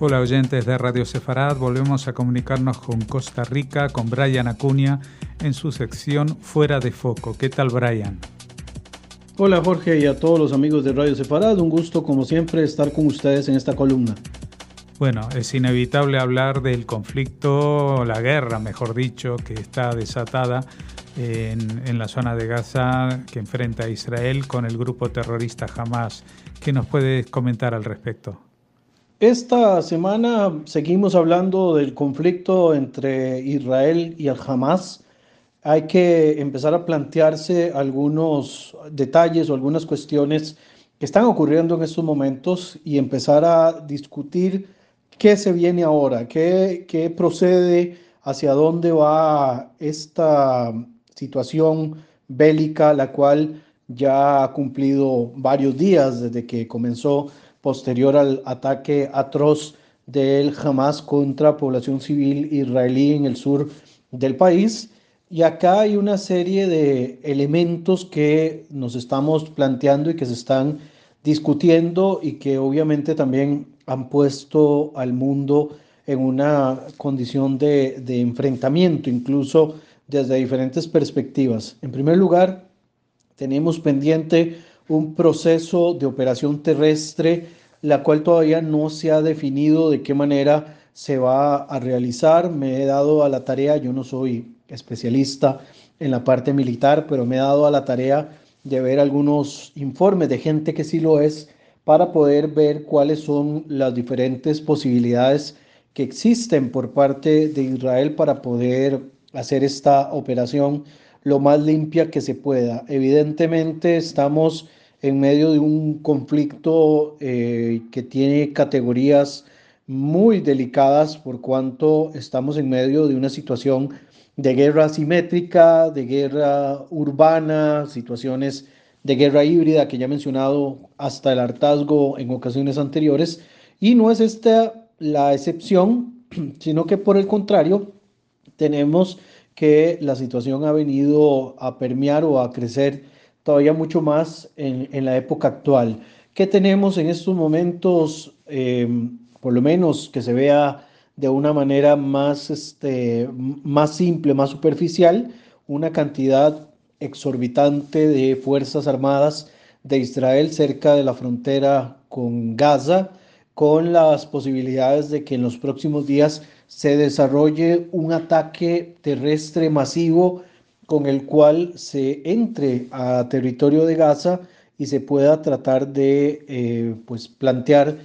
Hola oyentes de Radio Sefarad, volvemos a comunicarnos con Costa Rica, con Brian Acuña, en su sección Fuera de Foco. ¿Qué tal Brian? Hola Jorge y a todos los amigos de Radio Sefarad, un gusto como siempre estar con ustedes en esta columna. Bueno, es inevitable hablar del conflicto, la guerra, mejor dicho, que está desatada en, en, la zona de Gaza que enfrenta a Israel con el grupo terrorista Hamas. ¿Qué nos puedes comentar al respecto? Esta semana seguimos hablando del conflicto entre Israel y el Hamas. Hay que empezar a plantearse algunos detalles o algunas cuestiones que están ocurriendo en estos momentos y empezar a discutir qué se viene ahora, qué, qué procede, hacia dónde va esta situación bélica, la cual ya ha cumplido varios días desde que comenzó posterior al ataque atroz del Hamas contra población civil israelí en el sur del país. Y acá hay una serie de elementos que nos estamos planteando y que se están discutiendo y que obviamente también han puesto al mundo en una condición de, de enfrentamiento, incluso desde diferentes perspectivas. En primer lugar, tenemos pendiente un proceso de operación terrestre, la cual todavía no se ha definido de qué manera se va a realizar. Me he dado a la tarea, yo no soy especialista en la parte militar, pero me he dado a la tarea de ver algunos informes de gente que sí lo es para poder ver cuáles son las diferentes posibilidades que existen por parte de Israel para poder hacer esta operación lo más limpia que se pueda. Evidentemente estamos en medio de un conflicto eh, que tiene categorías muy delicadas por cuanto estamos en medio de una situación de guerra asimétrica, de guerra urbana, situaciones de guerra híbrida que ya he mencionado hasta el hartazgo en ocasiones anteriores. Y no es esta la excepción, sino que por el contrario, tenemos que la situación ha venido a permear o a crecer todavía mucho más en, en la época actual. ¿Qué tenemos en estos momentos, em, por lo menos que se vea de una manera más, este, más simple, más superficial, una cantidad exorbitante de Fuerzas Armadas de Israel cerca de la frontera con Gaza, con las posibilidades de que en los próximos días se desarrolle un ataque terrestre masivo con el cual se entre a territorio de Gaza y se pueda tratar de eh, pues plantear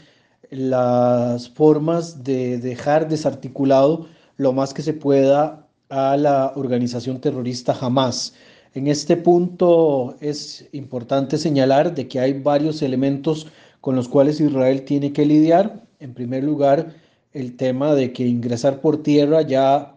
las formas de dejar desarticulado lo más que se pueda a la organización terrorista Hamas. En este punto es importante señalar de que hay varios elementos con los cuales Israel tiene que lidiar. En primer lugar, el tema de que ingresar por tierra ya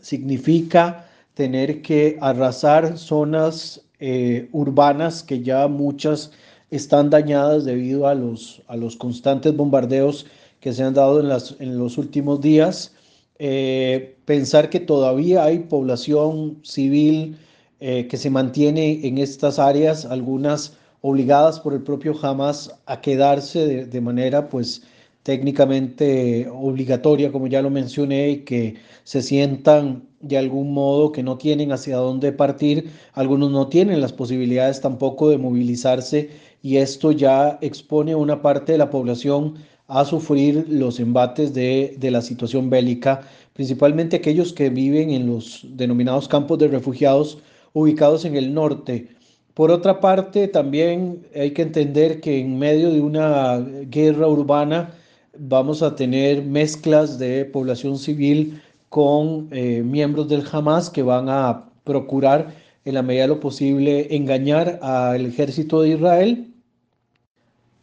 significa tener que arrasar zonas eh, urbanas que ya muchas están dañadas debido a los, a los constantes bombardeos que se han dado en, las, en los últimos días. Eh, pensar que todavía hay población civil eh, que se mantiene en estas áreas, algunas obligadas por el propio Hamas a quedarse de, de manera pues técnicamente obligatoria, como ya lo mencioné, y que se sientan de algún modo que no tienen hacia dónde partir, algunos no tienen las posibilidades tampoco de movilizarse y esto ya expone a una parte de la población a sufrir los embates de, de la situación bélica, principalmente aquellos que viven en los denominados campos de refugiados ubicados en el norte. Por otra parte, también hay que entender que en medio de una guerra urbana vamos a tener mezclas de población civil con eh, miembros del Hamas que van a procurar en la medida de lo posible engañar al ejército de Israel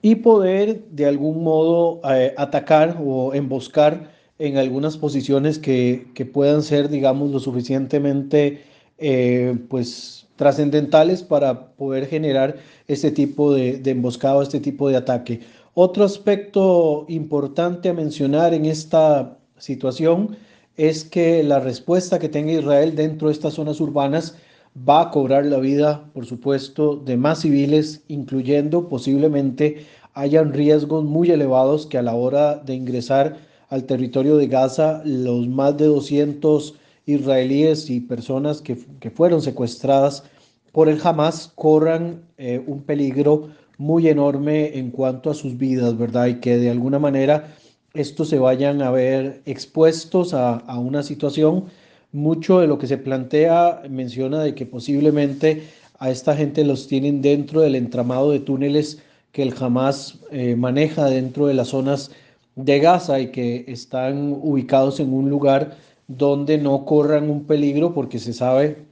y poder de algún modo eh, atacar o emboscar en algunas posiciones que, que, puedan ser, digamos, lo suficientemente eh, pues trascendentales para poder generar este tipo de, de emboscado, este tipo de ataque. Otro aspecto importante a mencionar en esta situación es que la respuesta que tenga Israel dentro de estas zonas urbanas va a cobrar la vida, por supuesto, de más civiles, incluyendo posiblemente hayan riesgos muy elevados que a la hora de ingresar al territorio de Gaza, los más de 200 israelíes y personas que, fueron secuestradas por el Hamas corran eh, un peligro muy enorme en cuanto a sus vidas, ¿verdad? Y que de alguna manera estos se vayan a ver expuestos a, a una situación. Mucho de lo que se plantea menciona de que posiblemente a esta gente los tienen dentro del entramado de túneles que el Hamas eh, maneja dentro de las zonas de Gaza y que están ubicados en un lugar donde no corran un peligro porque se sabe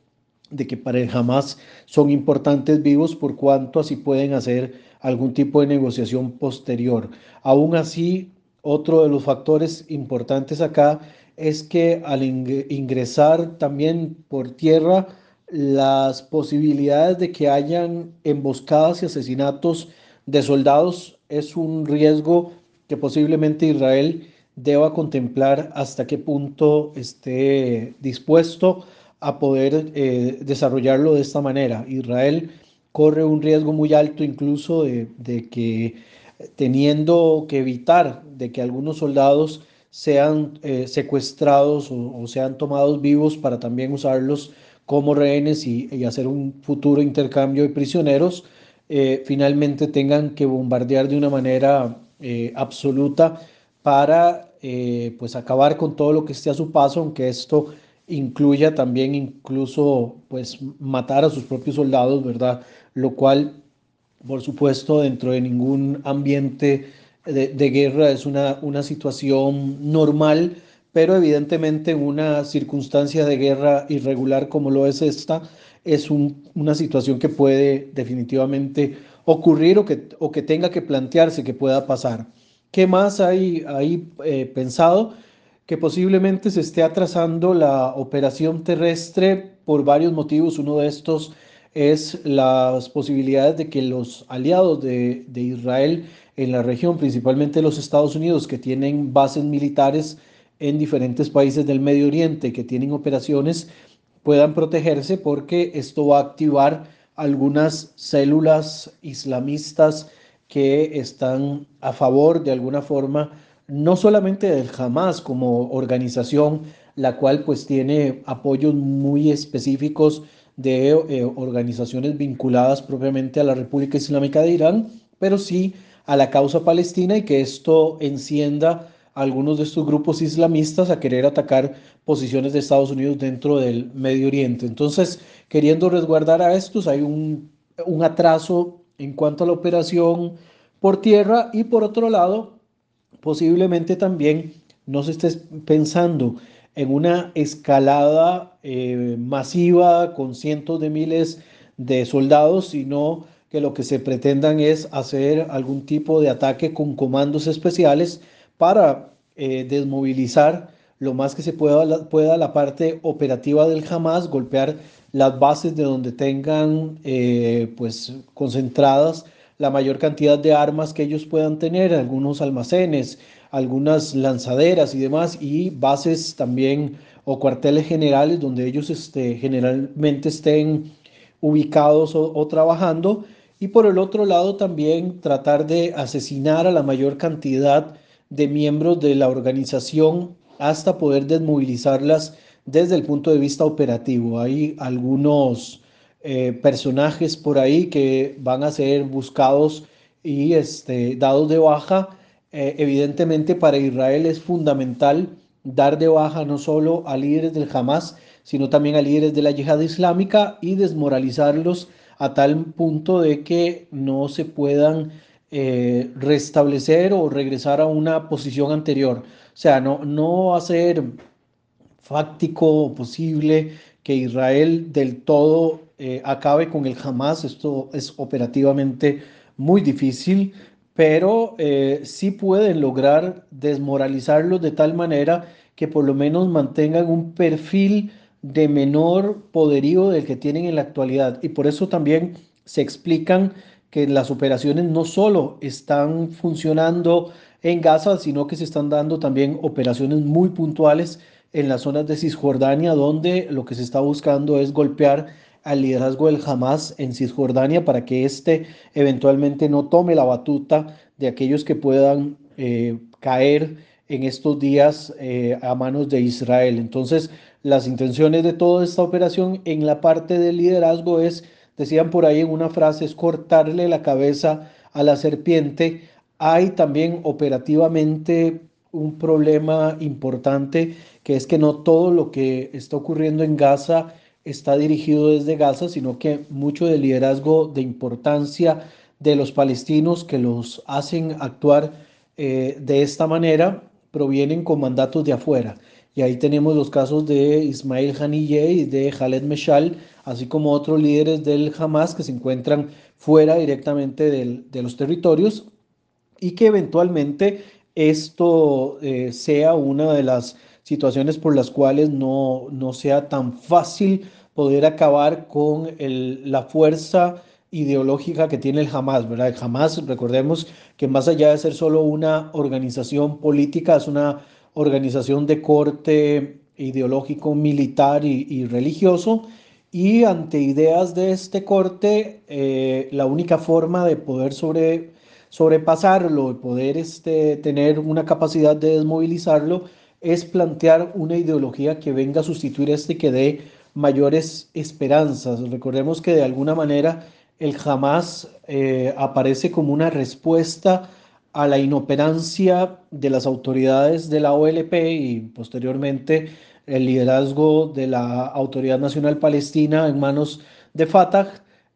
de que para el Hamas son importantes vivos por cuanto así pueden hacer algún tipo de negociación posterior. Aún así, otro de los factores importantes acá es que al ingresar también por tierra, las posibilidades de que hayan emboscadas y asesinatos de soldados es un riesgo que posiblemente Israel deba contemplar hasta qué punto esté dispuesto a poder eh, desarrollarlo de esta manera. Israel corre un riesgo muy alto incluso de, que teniendo que evitar de que algunos soldados sean eh, secuestrados o, sean tomados vivos para también usarlos como rehenes y hacer un futuro intercambio de prisioneros, eh, finalmente tengan que bombardear de una manera absoluta para pues acabar con todo lo que esté a su paso, aunque esto incluya también incluso pues matar a sus propios soldados, ¿verdad? Lo cual, por supuesto, dentro de ningún ambiente de, de guerra es una, una situación normal, pero evidentemente en una circunstancia de guerra irregular como lo es esta, es una situación que puede definitivamente ocurrir o que, o que tenga que plantearse que pueda pasar. ¿Qué más hay, hay eh, pensado? Que posiblemente se esté atrasando la operación terrestre por varios motivos. Uno de estos es las posibilidades de que los aliados de, de Israel en la región, principalmente los Estados Unidos, que tienen bases militares en diferentes países del Medio Oriente, que tienen operaciones puedan protegerse porque esto va a activar algunas células islamistas que están a favor de alguna forma no solamente del Hamas como organización, la cual pues tiene apoyos muy específicos de eh, organizaciones vinculadas propiamente a la República Islámica de Irán, pero sí a la causa palestina y que esto encienda algunos de estos grupos islamistas a querer atacar posiciones de Estados Unidos dentro del Medio Oriente. Entonces, queriendo resguardar a estos, hay un, atraso en cuanto a la operación por tierra y por otro lado, posiblemente también no se esté pensando en una escalada eh, masiva con cientos de miles de soldados, sino que lo que se pretendan es hacer algún tipo de ataque con comandos especiales para eh, desmovilizar lo más que se pueda la, pueda la parte operativa del Hamas, golpear las bases de donde tengan eh, pues concentradas la mayor cantidad de armas que ellos puedan tener, algunos almacenes, algunas lanzaderas y demás, y bases también o cuarteles generales donde ellos este, generalmente estén ubicados o trabajando. Y por el otro lado también tratar de asesinar a la mayor cantidad de miembros de la organización hasta poder desmovilizarlas desde el punto de vista operativo. Hay algunos eh, personajes por ahí que van a ser buscados y este, dados de baja. Eh, evidentemente para Israel es fundamental dar de baja no solo a líderes del Hamas, sino también a líderes de la yihad islámica y desmoralizarlos a tal punto de que no se puedan eh, restablecer o regresar a una posición anterior. O sea, no, no va a ser fáctico o posible que Israel del todo eh, acabe con el Hamas. Esto es operativamente muy difícil, pero eh, sí pueden lograr desmoralizarlos de tal manera que por lo menos mantengan un perfil de menor poderío del que tienen en la actualidad. Y por eso también se explican que las operaciones no solo están funcionando en Gaza, sino que se están dando también operaciones muy puntuales en las zonas de Cisjordania, donde lo que se está buscando es golpear al liderazgo del Hamas en Cisjordania para que éste eventualmente no tome la batuta de aquellos que puedan eh, caer en estos días eh, a manos de Israel. Entonces, las intenciones de toda esta operación en la parte del liderazgo es, decían por ahí en una frase, es cortarle la cabeza a la serpiente. Hay también operativamente un problema importante que es que no todo lo que está ocurriendo en Gaza está dirigido desde Gaza, sino que mucho del liderazgo de importancia de los palestinos que los hacen actuar eh, de esta manera provienen con mandatos de afuera. Y ahí tenemos los casos de Ismail Haniyeh y de Khaled Meshal, así como otros líderes del Hamas que se encuentran fuera directamente de los territorios y que eventualmente esto eh, sea una de las situaciones por las cuales no, no sea tan fácil poder acabar con la fuerza ideológica que tiene el Hamas, ¿verdad? El Hamas, recordemos que más allá de ser solo una organización política, es una organización de corte ideológico, militar y, religioso, y ante ideas de este corte, eh, la única forma de poder sobre, sobrepasarlo, de poder este, tener una capacidad de desmovilizarlo, es plantear una ideología que venga a sustituir este que dé mayores esperanzas. Recordemos que de alguna manera el Hamas eh, aparece como una respuesta a la inoperancia de las autoridades de la OLP y posteriormente el liderazgo de la Autoridad Nacional Palestina en manos de Fatah,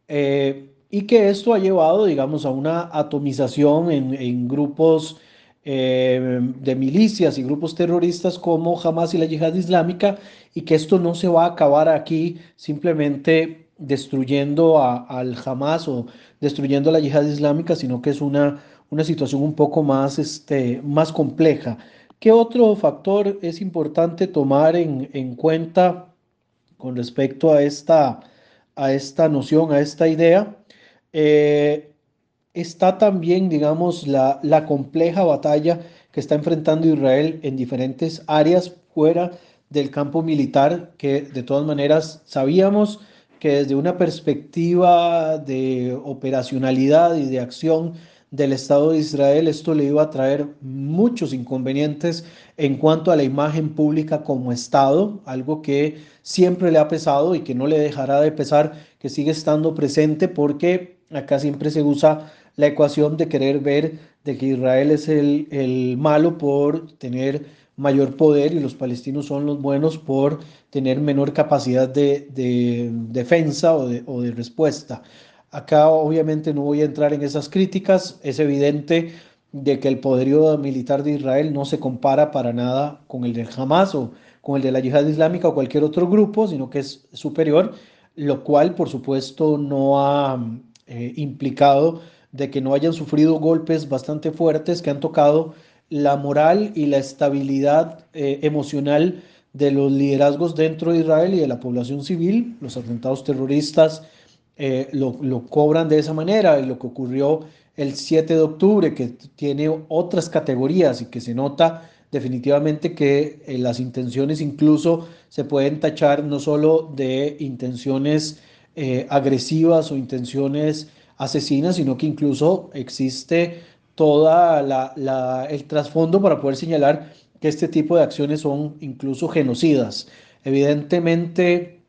eh, y que esto ha llevado, digamos, a una atomización en grupos eh, de milicias y grupos terroristas como Hamas y la Yihad Islámica y que esto no se va a acabar aquí simplemente destruyendo al Hamas o destruyendo a la Yihad Islámica, sino que es una, una situación un poco más, este, más compleja. ¿Qué otro factor es importante tomar en, en cuenta con respecto a esta, a esta noción, a esta idea? Eh, está también, digamos, la, la compleja batalla que está enfrentando Israel en diferentes áreas fuera del campo militar, que de todas maneras sabíamos que desde una perspectiva de operacionalidad y de acción del Estado de Israel, esto le iba a traer muchos inconvenientes en cuanto a la imagen pública como Estado, algo que siempre le ha pesado y que no le dejará de pesar, que sigue estando presente porque acá siempre se usa la ecuación de querer ver de que Israel es el, malo por tener mayor poder y los palestinos son los buenos por tener menor capacidad de, defensa o de, o de, respuesta. Acá obviamente no voy a entrar en esas críticas, es evidente de que el poderío militar de Israel no se compara para nada con el del Hamas o con el de la yihad islámica o cualquier otro grupo, sino que es superior, lo cual por supuesto no ha eh, implicado de que no hayan sufrido golpes bastante fuertes que han tocado la moral y la estabilidad eh, emocional de los liderazgos dentro de Israel y de la población civil. Los atentados terroristas eh, lo, lo, cobran de esa manera y lo que ocurrió el 7 de octubre, que tiene otras categorías y que se nota definitivamente que eh, las intenciones incluso se pueden tachar no solo de intenciones agresivas o intenciones asesina, sino que incluso existe toda la, el trasfondo para poder señalar que este tipo de acciones son incluso genocidas. Evidentemente,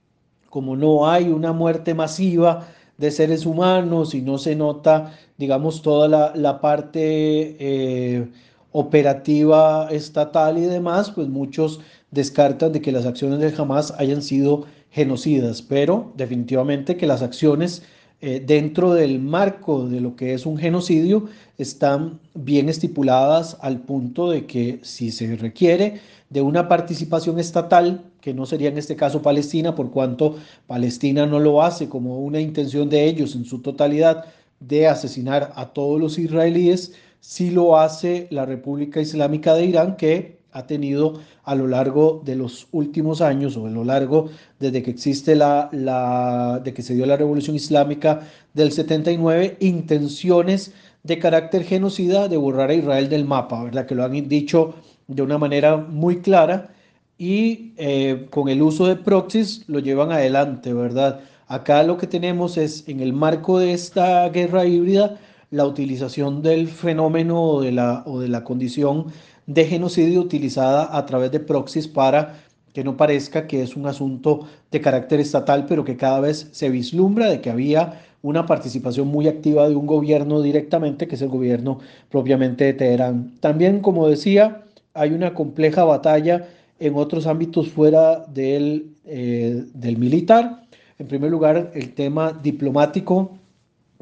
como no hay una muerte masiva de seres humanos y no se nota, digamos, toda la, parte eh, operativa estatal y demás, pues muchos descartan de que las acciones del Hamas hayan sido genocidas, pero definitivamente que las acciones eh, dentro del marco de lo que es un genocidio están bien estipuladas al punto de que si se requiere de una participación estatal, que no sería en este caso Palestina, por cuanto Palestina no lo hace como una intención de ellos en su totalidad de asesinar a todos los israelíes, sí lo hace la República Islámica de Irán, que ha tenido a lo largo de los últimos años o a lo largo desde que existe la, la de que se dio la revolución islámica del 79 intenciones de carácter genocida de borrar a Israel del mapa, ¿verdad? Que lo han dicho de una manera muy clara y eh, con el uso de proxies lo llevan adelante, ¿verdad? Acá lo que tenemos es, en el marco de esta guerra híbrida, la utilización del fenómeno o de la, o de la condición de genocidio utilizada a través de proxies para que no parezca que es un asunto de carácter estatal, pero que cada vez se vislumbra de que había una participación muy activa de un gobierno directamente, que es el gobierno propiamente de Teherán. También, como decía, hay una compleja batalla en otros ámbitos fuera del, eh, del militar. En primer lugar, el tema diplomático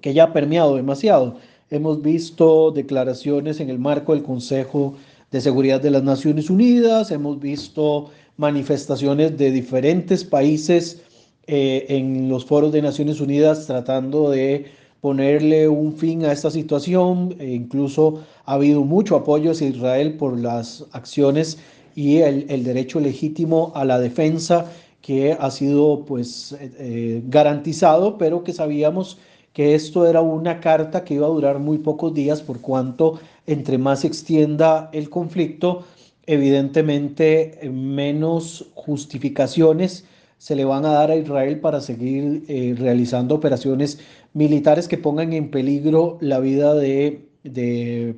que ya ha permeado demasiado. Hemos visto declaraciones en el marco del Consejo de Seguridad de las Naciones Unidas, hemos visto manifestaciones de diferentes países eh, en los foros de Naciones Unidas tratando de ponerle un fin a esta situación. E incluso ha habido mucho apoyo hacia Israel por las acciones y el, derecho legítimo a la defensa que ha sido pues eh, eh, garantizado, pero que sabíamos que esto era una carta que iba a durar muy pocos días por cuanto entre más se extienda el conflicto, evidentemente menos justificaciones se le van a dar a Israel para seguir eh, realizando operaciones militares que pongan en peligro la vida de,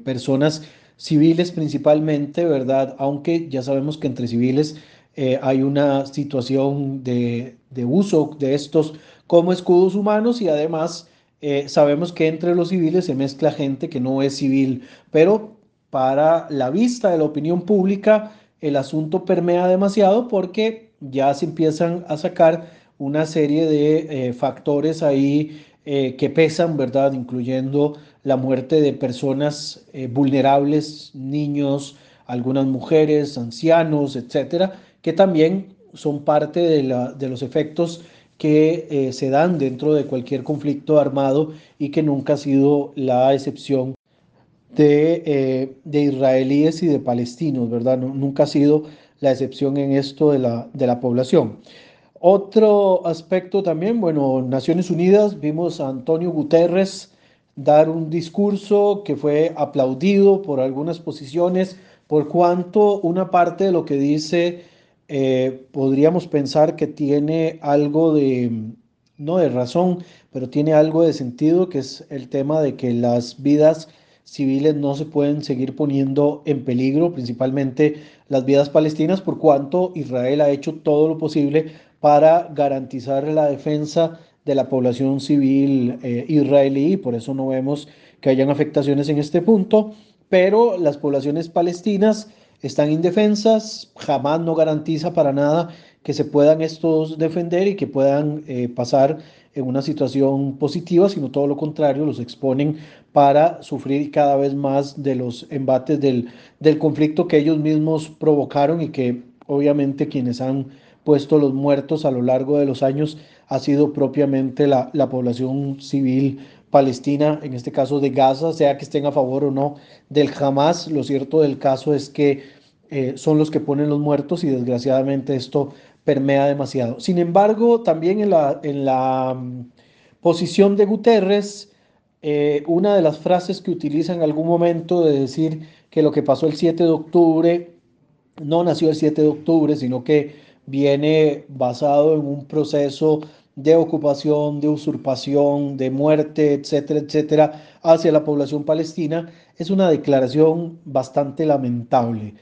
personas civiles principalmente, ¿verdad? Aunque ya sabemos que entre civiles eh, hay una situación de, uso de estos como escudos humanos y además eh, sabemos que entre los civiles se mezcla gente que no es civil, pero para la vista de la opinión pública el asunto permea demasiado porque ya se empiezan a sacar una serie de eh, factores ahí eh, que pesan, ¿verdad? Incluyendo la muerte de personas vulnerables, niños, algunas mujeres, ancianos, etcétera, que también son parte de los efectos que se dan dentro de cualquier conflicto armado y que nunca ha sido la excepción de, de israelíes y de palestinos, ¿verdad? nunca ha sido la excepción en esto de la, de la población. Otro aspecto también, bueno, Naciones Unidas, vimos a Antonio Guterres dar un discurso que fue aplaudido por algunas posiciones, por cuanto una parte de lo que dice eh, podríamos pensar que tiene algo de, no de razón, pero tiene algo de sentido, que es el tema de que las vidas civiles no se pueden seguir poniendo en peligro, principalmente las vidas palestinas, por cuanto Israel ha hecho todo lo posible para garantizar la defensa de la población civil eh, israelí, por eso no vemos que hayan afectaciones en este punto, pero las poblaciones palestinas están indefensas, jamás no garantiza para nada que se puedan estos defender y que puedan eh, pasar en una situación positiva, sino todo lo contrario, los exponen para sufrir cada vez más de los embates del, del conflicto que ellos mismos provocaron y que obviamente quienes han puesto los muertos a lo largo de los años ha sido propiamente la, la población civil palestina, en este caso de Gaza, sea que estén a favor o no del Hamas. Lo cierto del caso es que eh, son los que ponen los muertos y desgraciadamente esto permea demasiado. Sin embargo, también en la, en la mm, posición de Guterres, eh, una de las frases que utiliza en algún momento de decir que lo que pasó el 7 de octubre no nació el 7 de octubre, sino que viene basado en un proceso de ocupación, de usurpación, de muerte, etcétera, etcétera, hacia la población palestina, es una declaración bastante lamentable.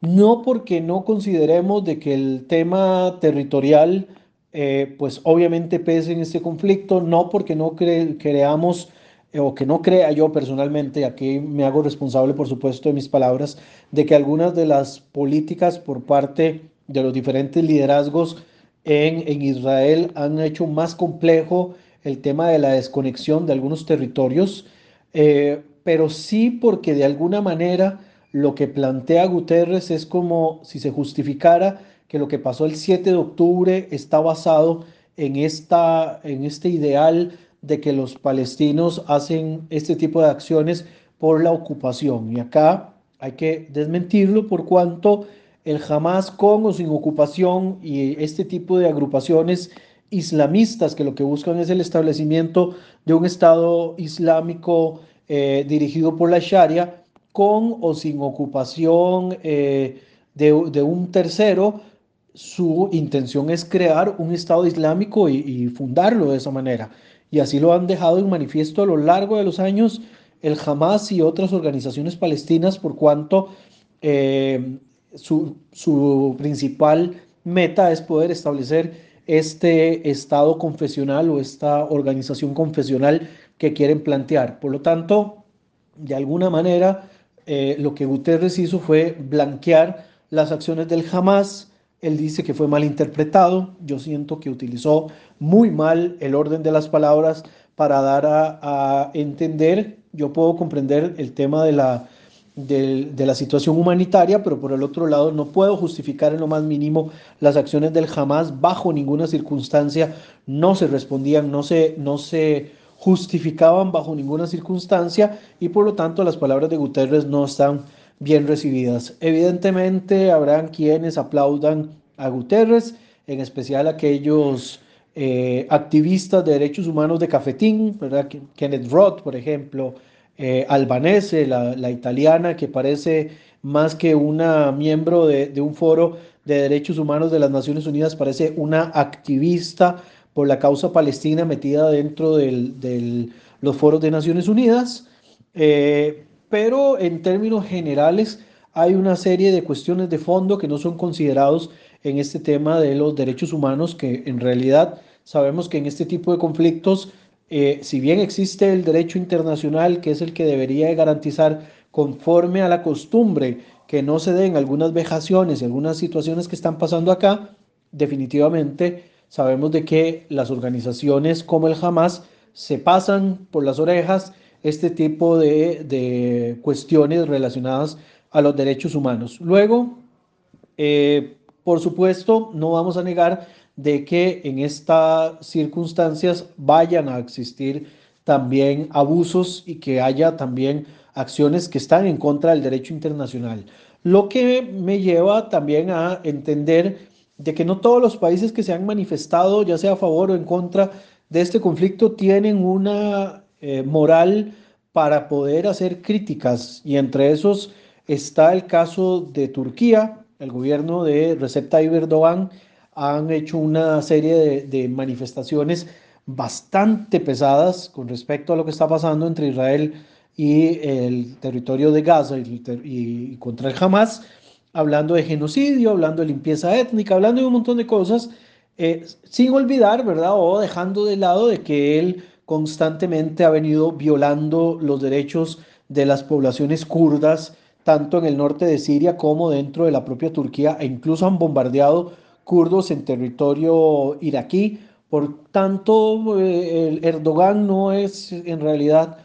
No porque no consideremos de que el tema territorial, eh, pues obviamente pese en este conflicto, no porque no creamos eh, o que no crea yo personalmente, aquí me hago responsable por supuesto de mis palabras, de que algunas de las políticas por parte de los diferentes liderazgos en, Israel han hecho más complejo el tema de la desconexión de algunos territorios, eh, pero sí porque de alguna manera lo que plantea Guterres es como si se justificara que lo que pasó el 7 de octubre está basado en, esta, en este ideal de que los palestinos hacen este tipo de acciones por la ocupación. Y acá hay que desmentirlo por cuanto el Hamas con o sin ocupación y este tipo de agrupaciones islamistas que lo que buscan es el establecimiento de un Estado islámico eh, dirigido por la Sharia, con o sin ocupación eh, de, un tercero, su intención es crear un Estado islámico y, fundarlo de esa manera. Y así lo han dejado en manifiesto a lo largo de los años el Hamas y otras organizaciones palestinas por cuanto eh, su, su principal meta es poder establecer este Estado confesional o esta organización confesional que quieren plantear. Por lo tanto, de alguna manera, eh, lo que Guterres hizo fue blanquear las acciones del Hamas. Él dice que fue mal interpretado. Yo siento que utilizó muy mal el orden de las palabras para dar a, entender. Yo puedo comprender el tema de la, de, la situación humanitaria, pero por el otro lado no puedo justificar en lo más mínimo las acciones del Hamas. Bajo ninguna circunstancia no se respondían, no se, no se justificaban bajo ninguna circunstancia y por lo tanto las palabras de Guterres no están bien recibidas. Evidentemente habrán quienes aplaudan a Guterres, en especial aquellos eh, activistas de derechos humanos de Cafetín, ¿verdad? Kenneth Roth, por ejemplo, eh, Albanese, la, italiana, que parece más que una miembro de, un foro de derechos humanos de las Naciones Unidas, parece una activista por la causa palestina metida dentro de los foros de Naciones Unidas, eh, pero en términos generales hay una serie de cuestiones de fondo que no son considerados en este tema de los derechos humanos, que en realidad sabemos que en este tipo de conflictos, eh, si bien existe el derecho internacional, que es el que debería garantizar conforme a la costumbre que no se den algunas vejaciones y algunas situaciones que están pasando acá, definitivamente Sabemos de que las organizaciones como el Hamas se pasan por las orejas este tipo de, cuestiones relacionadas a los derechos humanos. Luego, eh, por supuesto, no vamos a negar de que en estas circunstancias vayan a existir también abusos y que haya también acciones que están en contra del derecho internacional. Lo que me lleva también a entender de que no todos los países que se han manifestado, ya sea a favor o en contra de este conflicto, tienen una eh, moral para poder hacer críticas. Y entre esos está el caso de Turquía. El gobierno de Recep Tayyip Erdogan han hecho una serie de, manifestaciones bastante pesadas con respecto a lo que está pasando entre Israel y el territorio de Gaza y, contra el Hamas hablando de genocidio, hablando de limpieza étnica, hablando de un montón de cosas, eh, sin olvidar, ¿verdad? O dejando de lado de que él constantemente ha venido violando los derechos de las poblaciones kurdas, tanto en el norte de Siria como dentro de la propia Turquía, e incluso han bombardeado kurdos en territorio iraquí. Por tanto, eh, el Erdogan no es en realidad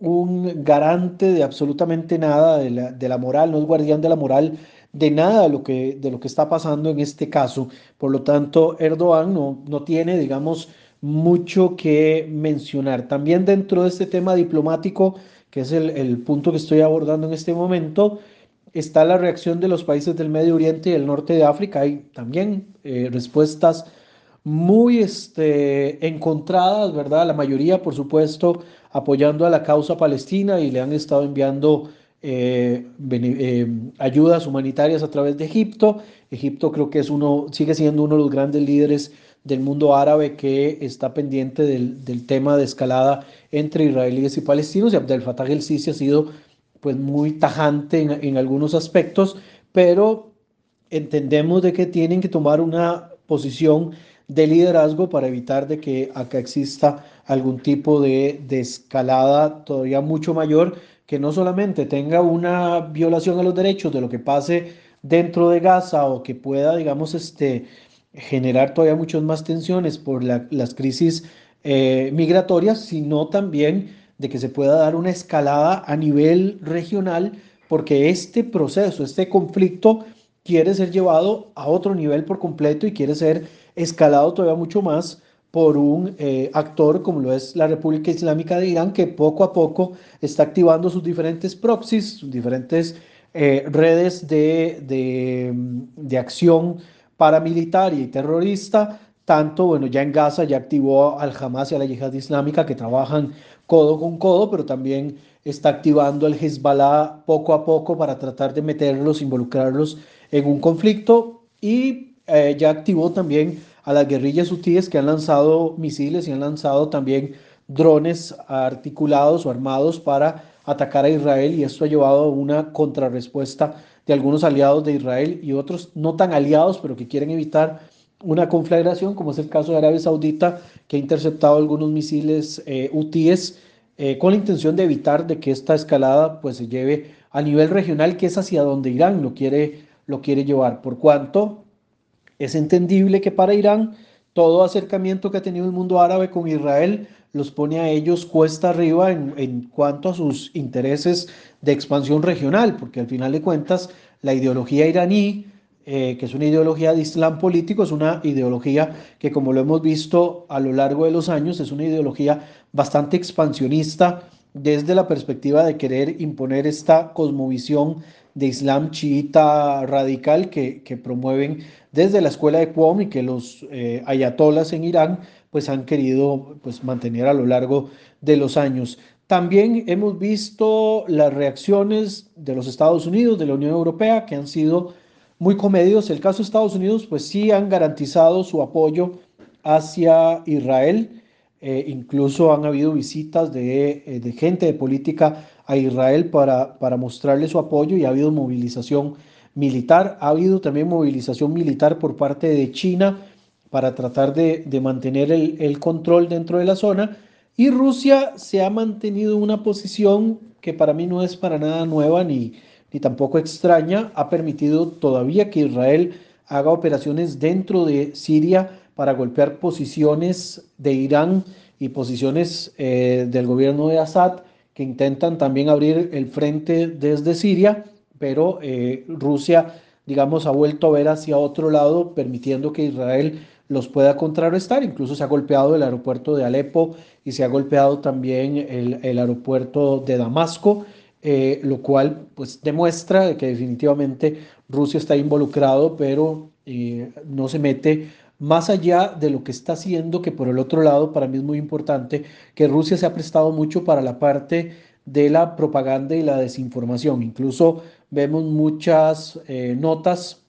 un garante de absolutamente nada de la, de la moral, no es guardián de la moral de nada de lo que, de lo que está pasando en este caso. Por lo tanto, Erdogan no, no tiene, digamos, mucho que mencionar. También dentro de este tema diplomático, que es el, punto que estoy abordando en este momento, está la reacción de los países del Medio Oriente y del norte de África. Hay también eh, respuestas muy este, encontradas, ¿verdad? La mayoría, por supuesto, apoyando a la causa palestina y le han estado enviando eh, eh, ayudas humanitarias a través de Egipto. Egipto creo que es uno, sigue siendo uno de los grandes líderes del mundo árabe que está pendiente del, del tema de escalada entre israelíes y palestinos y Abdel Fattah el-Sisi ha sido pues muy tajante en, en, algunos aspectos, pero entendemos de que tienen que tomar una posición de liderazgo para evitar de que acá exista algún tipo de, de escalada todavía mucho mayor que no solamente tenga una violación a los derechos de lo que pase dentro de Gaza o que pueda, digamos, este, generar todavía muchas más tensiones por las crisis eh, migratorias, sino también de que se pueda dar una escalada a nivel regional, porque este proceso, este conflicto quiere ser llevado a otro nivel por completo y quiere ser escalado todavía mucho más por un eh, actor como lo es la República Islámica de Irán, que poco a poco está activando sus diferentes proxies, sus diferentes eh, redes de, de, de, acción paramilitar y terrorista. Tanto, bueno, ya en Gaza ya activó al Hamas y a la Yihad Islámica que trabajan codo con codo, pero también está activando el Hezbollah poco a poco para tratar de meterlos, involucrarlos en un conflicto. Y eh, ya activó también a las guerrillas hutíes que han lanzado misiles y han lanzado también drones articulados o armados para atacar a Israel y esto ha llevado a una contrarrespuesta de algunos aliados de Israel y otros no tan aliados, pero que quieren evitar una conflagración, como es el caso de Arabia Saudita, que ha interceptado algunos misiles eh, eh, con la intención de evitar de que esta escalada pues, se lleve a nivel regional, que es hacia donde Irán lo quiere, lo quiere llevar. Por cuanto es entendible que para Irán todo acercamiento que ha tenido el mundo árabe con Israel los pone a ellos cuesta arriba en, cuanto a sus intereses de expansión regional, porque al final de cuentas la ideología iraní, eh, que es una ideología de Islam político, es una ideología que como lo hemos visto a lo largo de los años, es una ideología bastante expansionista desde la perspectiva de querer imponer esta cosmovisión de Islam chiita radical que, promueven desde la escuela de Qom y que los eh, ayatolas en Irán pues han querido pues, mantener a lo largo de los años. También hemos visto las reacciones de los Estados Unidos, de la Unión Europea, que han sido muy comedidos. El caso de Estados Unidos, pues sí han garantizado su apoyo hacia Israel. Eh, incluso han habido visitas de, eh, de, gente de política a Israel para, para mostrarle su apoyo y ha habido movilización militar. Ha habido también movilización militar por parte de China para tratar de, mantener el, control dentro de la zona. Y Rusia se ha mantenido en una posición que para mí no es para nada nueva ni, ni tampoco extraña. Ha permitido todavía que Israel haga operaciones dentro de Siria para golpear posiciones de Irán y posiciones eh, del gobierno de Assad que intentan también abrir el frente desde Siria, pero eh, Rusia, digamos, ha vuelto a ver hacia otro lado, permitiendo que Israel los pueda contrarrestar. Incluso se ha golpeado el aeropuerto de Alepo y se ha golpeado también el, aeropuerto de Damasco, eh, lo cual pues demuestra que definitivamente Rusia está involucrado, pero eh, no se mete más allá de lo que está haciendo, que por el otro lado para mí es muy importante, que Rusia se ha prestado mucho para la parte de la propaganda y la desinformación. Incluso vemos muchas eh, notas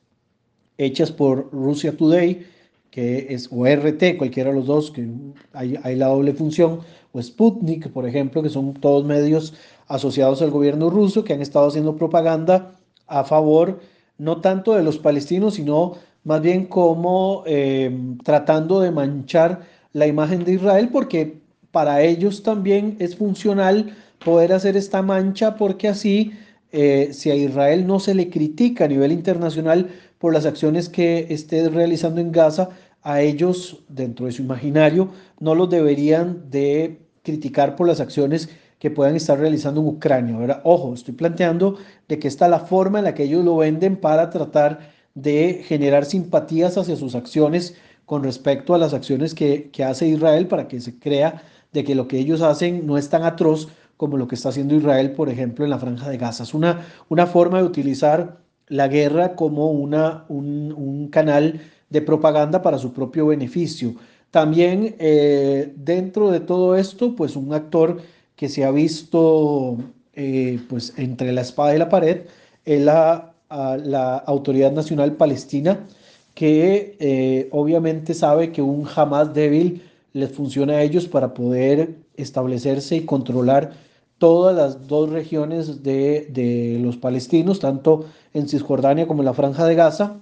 hechas por Russia Today, que es o RT, cualquiera de los dos, que hay, hay, la doble función, o Sputnik, por ejemplo, que son todos medios asociados al gobierno ruso que han estado haciendo propaganda a favor no tanto de los palestinos, sino más bien como em, tratando de manchar la imagen de Israel, porque para ellos también es funcional poder hacer esta mancha, porque así, eh, si a Israel no se le critica a nivel internacional, por las acciones que esté realizando en Gaza, a ellos, dentro de su imaginario, no los deberían de criticar por las acciones que puedan estar realizando en Ucrania. ¿verdad? Ojo, estoy planteando de que esta es la forma en la que ellos lo venden para tratar de generar simpatías hacia sus acciones con respecto a las acciones que, que hace Israel para que se crea de que lo que ellos hacen no es tan atroz como lo que está haciendo Israel, por ejemplo, en la franja de Gaza. Es una, una forma de utilizar la guerra como una, un, canal de propaganda para su propio beneficio. También eh, dentro de todo esto, pues un actor que se ha visto eh, pues entre la espada y la pared es la, la Autoridad Nacional Palestina, que eh, obviamente sabe que un jamás débil les funciona a ellos para poder establecerse y controlar todas las dos regiones de, de los palestinos, tanto en Cisjordania como en la Franja de Gaza,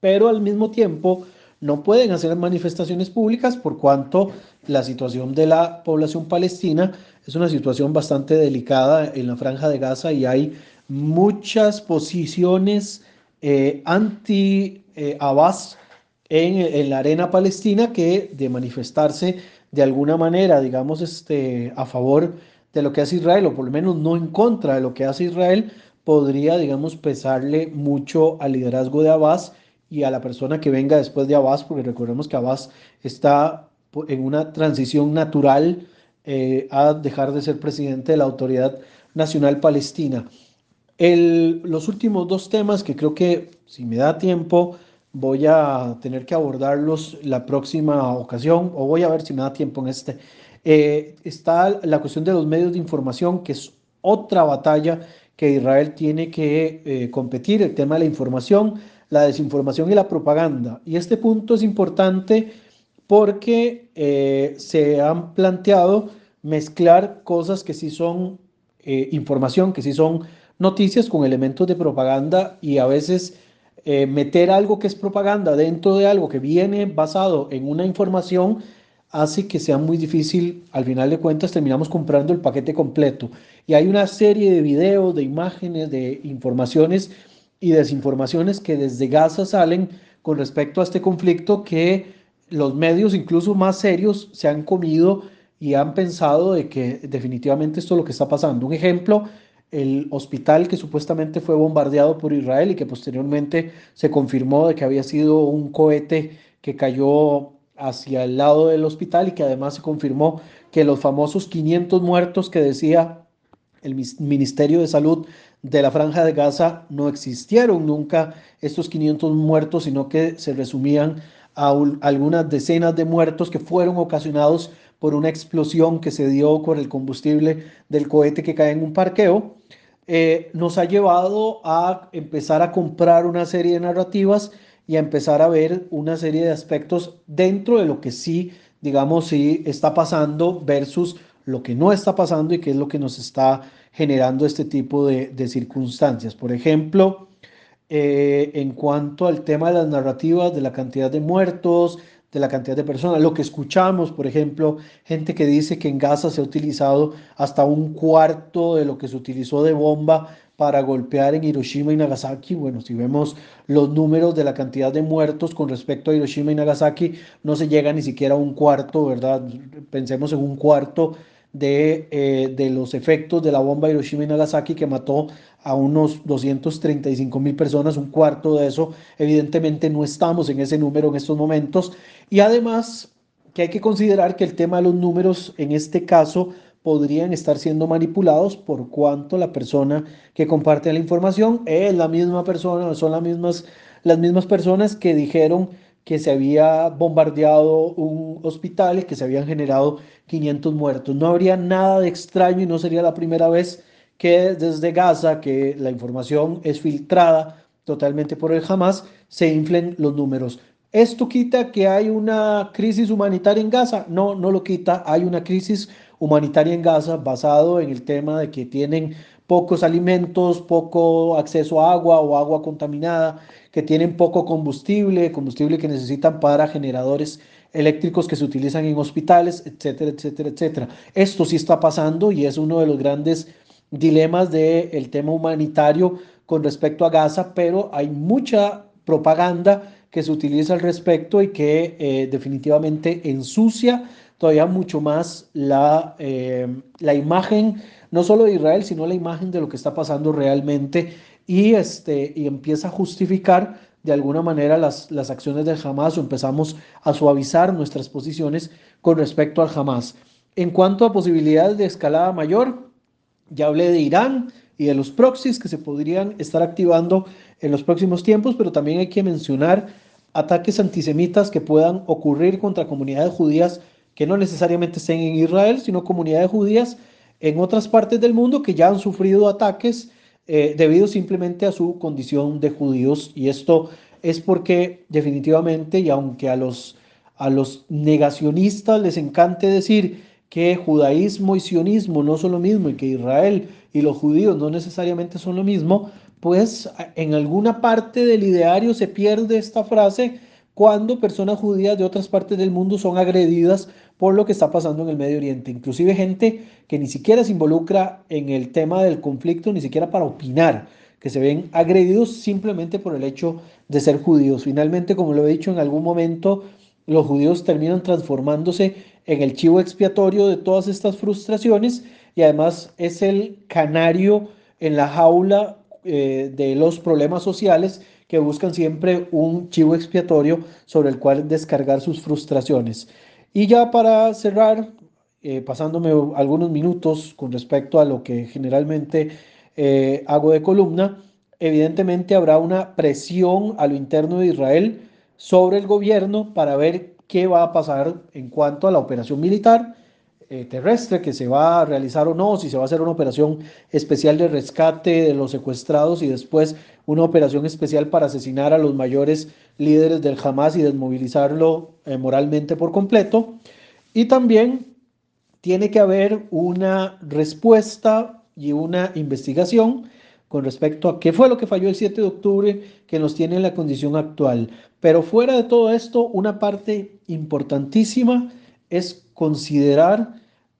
pero al mismo tiempo no pueden hacer manifestaciones públicas por cuanto la situación de la población palestina es una situación bastante delicada en la Franja de Gaza y hay muchas posiciones eh, anti-Abbas en, en, la arena palestina que de manifestarse de alguna manera, digamos, este, a favor de lo que hace Israel, o por lo menos no en contra de lo que hace Israel, podría, digamos, pesarle mucho al liderazgo de Abbas y a la persona que venga después de Abbas, porque recordemos que Abbas está en una transición natural eh, a dejar de ser presidente de la Autoridad Nacional Palestina. El, los últimos dos temas que creo que, si me da tiempo, voy a tener que abordarlos la próxima ocasión, o voy a ver si me da tiempo en este. Eh, está la cuestión de los medios de información, que es otra batalla que Israel tiene que eh, competir, el tema de la información, la desinformación y la propaganda. Y este punto es importante porque eh, se han planteado mezclar cosas que sí son eh, información, que sí son noticias con elementos de propaganda y a veces eh, meter algo que es propaganda dentro de algo que viene basado en una información hace que sea muy difícil, al final de cuentas terminamos comprando el paquete completo. Y hay una serie de videos, de imágenes, de informaciones y desinformaciones que desde Gaza salen con respecto a este conflicto que los medios incluso más serios se han comido y han pensado de que definitivamente esto es lo que está pasando. Un ejemplo, el hospital que supuestamente fue bombardeado por Israel y que posteriormente se confirmó de que había sido un cohete que cayó hacia el lado del hospital y que además se confirmó que los famosos 500 muertos que decía el Ministerio de Salud de la Franja de Gaza no existieron nunca estos 500 muertos, sino que se resumían a algunas decenas de muertos que fueron ocasionados por una explosión que se dio con el combustible del cohete que cae en un parqueo, eh, nos ha llevado a empezar a comprar una serie de narrativas y a empezar a ver una serie de aspectos dentro de lo que sí, digamos, sí está pasando versus lo que no está pasando y qué es lo que nos está generando este tipo de, circunstancias. Por ejemplo, eh, en cuanto al tema de las narrativas, de la cantidad de muertos, de la cantidad de personas. Lo que escuchamos, por ejemplo, gente que dice que en Gaza se ha utilizado hasta un cuarto de lo que se utilizó de bomba para golpear en Hiroshima y Nagasaki. Bueno, si vemos los números de la cantidad de muertos con respecto a Hiroshima y Nagasaki, no se llega ni siquiera a un cuarto, ¿verdad? Pensemos en un cuarto de, eh, de los efectos de la bomba Hiroshima y Nagasaki que mató a unos 235 mil personas, un cuarto de eso. Evidentemente no estamos en ese número en estos momentos. Y además que hay que considerar que el tema de los números en este caso podrían estar siendo manipulados por cuanto la persona que comparte la información es la misma persona, son las mismas, las mismas personas que dijeron que se había bombardeado un hospital y que se habían generado 500 muertos. No habría nada de extraño y no sería la primera vez que desde Gaza, que la información es filtrada totalmente por el Hamas, se inflen los números. ¿Esto quita que hay una crisis humanitaria en Gaza? No, no lo quita. Hay una crisis humanitaria en Gaza basado en el tema de que tienen pocos alimentos, poco acceso a agua o agua contaminada, que tienen poco combustible, combustible que necesitan para generadores eléctricos que se utilizan en hospitales, etcétera, etcétera, etcétera. Esto sí está pasando y es uno de los grandes dilemas del tema humanitario con respecto a Gaza, pero hay mucha propaganda que se utiliza al respecto y que eh, definitivamente ensucia todavía mucho más la, eh, la imagen, no solo de Israel, sino la imagen de lo que está pasando realmente y, este, y empieza a justificar de alguna manera las, las acciones del Hamas o empezamos a suavizar nuestras posiciones con respecto al Hamas. En cuanto a posibilidades de escalada mayor, ya hablé de Irán y de los proxies que se podrían estar activando en los próximos tiempos, pero también hay que mencionar ataques antisemitas que puedan ocurrir contra comunidades judías que no necesariamente estén en Israel, sino comunidades judías en otras partes del mundo que ya han sufrido ataques eh, debido simplemente a su condición de judíos. Y esto es porque definitivamente, y aunque a los, a los negacionistas les encante decir que judaísmo y sionismo no son lo mismo y que Israel y los judíos no necesariamente son lo mismo, pues en alguna parte del ideario se pierde esta frase cuando personas judías de otras partes del mundo son agredidas por lo que está pasando en el Medio Oriente. Inclusive gente que ni siquiera se involucra en el tema del conflicto, ni siquiera para opinar, que se ven agredidos simplemente por el hecho de ser judíos. Finalmente, como lo he dicho en algún momento, los judíos terminan transformándose en el chivo expiatorio de todas estas frustraciones y además es el canario en la jaula eh, de los problemas sociales que buscan siempre un chivo expiatorio sobre el cual descargar sus frustraciones. Y ya para cerrar, eh, pasándome algunos minutos con respecto a lo que generalmente eh, hago de columna, evidentemente habrá una presión a lo interno de Israel sobre el gobierno para ver qué va a pasar en cuanto a la operación militar. Eh, terrestre que se va a realizar o no, si se va a hacer una operación especial de rescate de los secuestrados y después una operación especial para asesinar a los mayores líderes del Hamas y desmovilizarlo eh, moralmente por completo. Y también tiene que haber una respuesta y una investigación con respecto a qué fue lo que falló el 7 de octubre que nos tiene en la condición actual. Pero fuera de todo esto, una parte importantísima es considerar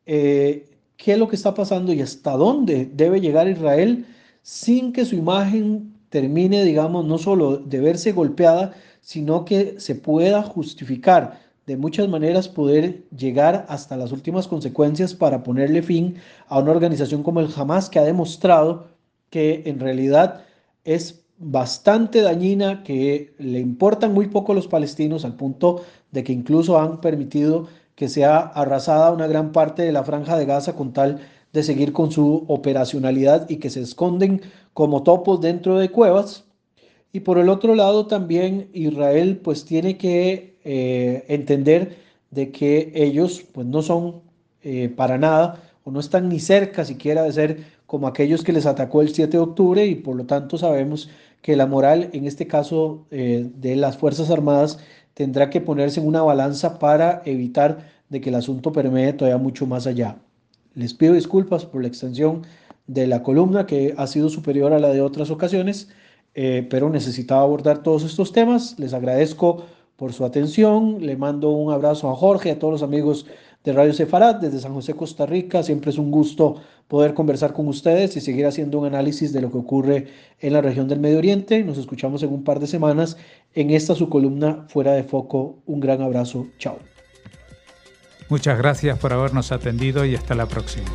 eh, qué es lo que está pasando y hasta dónde debe llegar Israel sin que su imagen termine, digamos, no solo de verse golpeada, sino que se pueda justificar de muchas maneras poder llegar hasta las últimas consecuencias para ponerle fin a una organización como el Hamas que ha demostrado que en realidad es bastante dañina, que le importan muy poco los palestinos al punto de que incluso han permitido que sea arrasada una gran parte de la franja de Gaza con tal de seguir con su operacionalidad y que se esconden como topos dentro de cuevas. Y por el otro lado también Israel pues tiene que eh, entender de que ellos pues no son eh, para nada o no están ni cerca siquiera de ser como aquellos que les atacó el 7 de octubre y por lo tanto sabemos que la moral en este caso eh, de las Fuerzas Armadas tendrá que ponerse en una balanza para evitar de que el asunto permee todavía mucho más allá. Les pido disculpas por la extensión de la columna que ha sido superior a la de otras ocasiones, eh, pero necesitaba abordar todos estos temas. Les agradezco por su atención. Le mando un abrazo a Jorge, a todos los amigos de Radio Sefarat desde San José, Costa Rica. Siempre es un gusto poder conversar con ustedes y seguir haciendo un análisis de lo que ocurre en la región del Medio Oriente. Nos escuchamos en un par de semanas en esta su columna Fuera de Foco. Un gran abrazo. Chao. Muchas gracias por habernos atendido y hasta la próxima.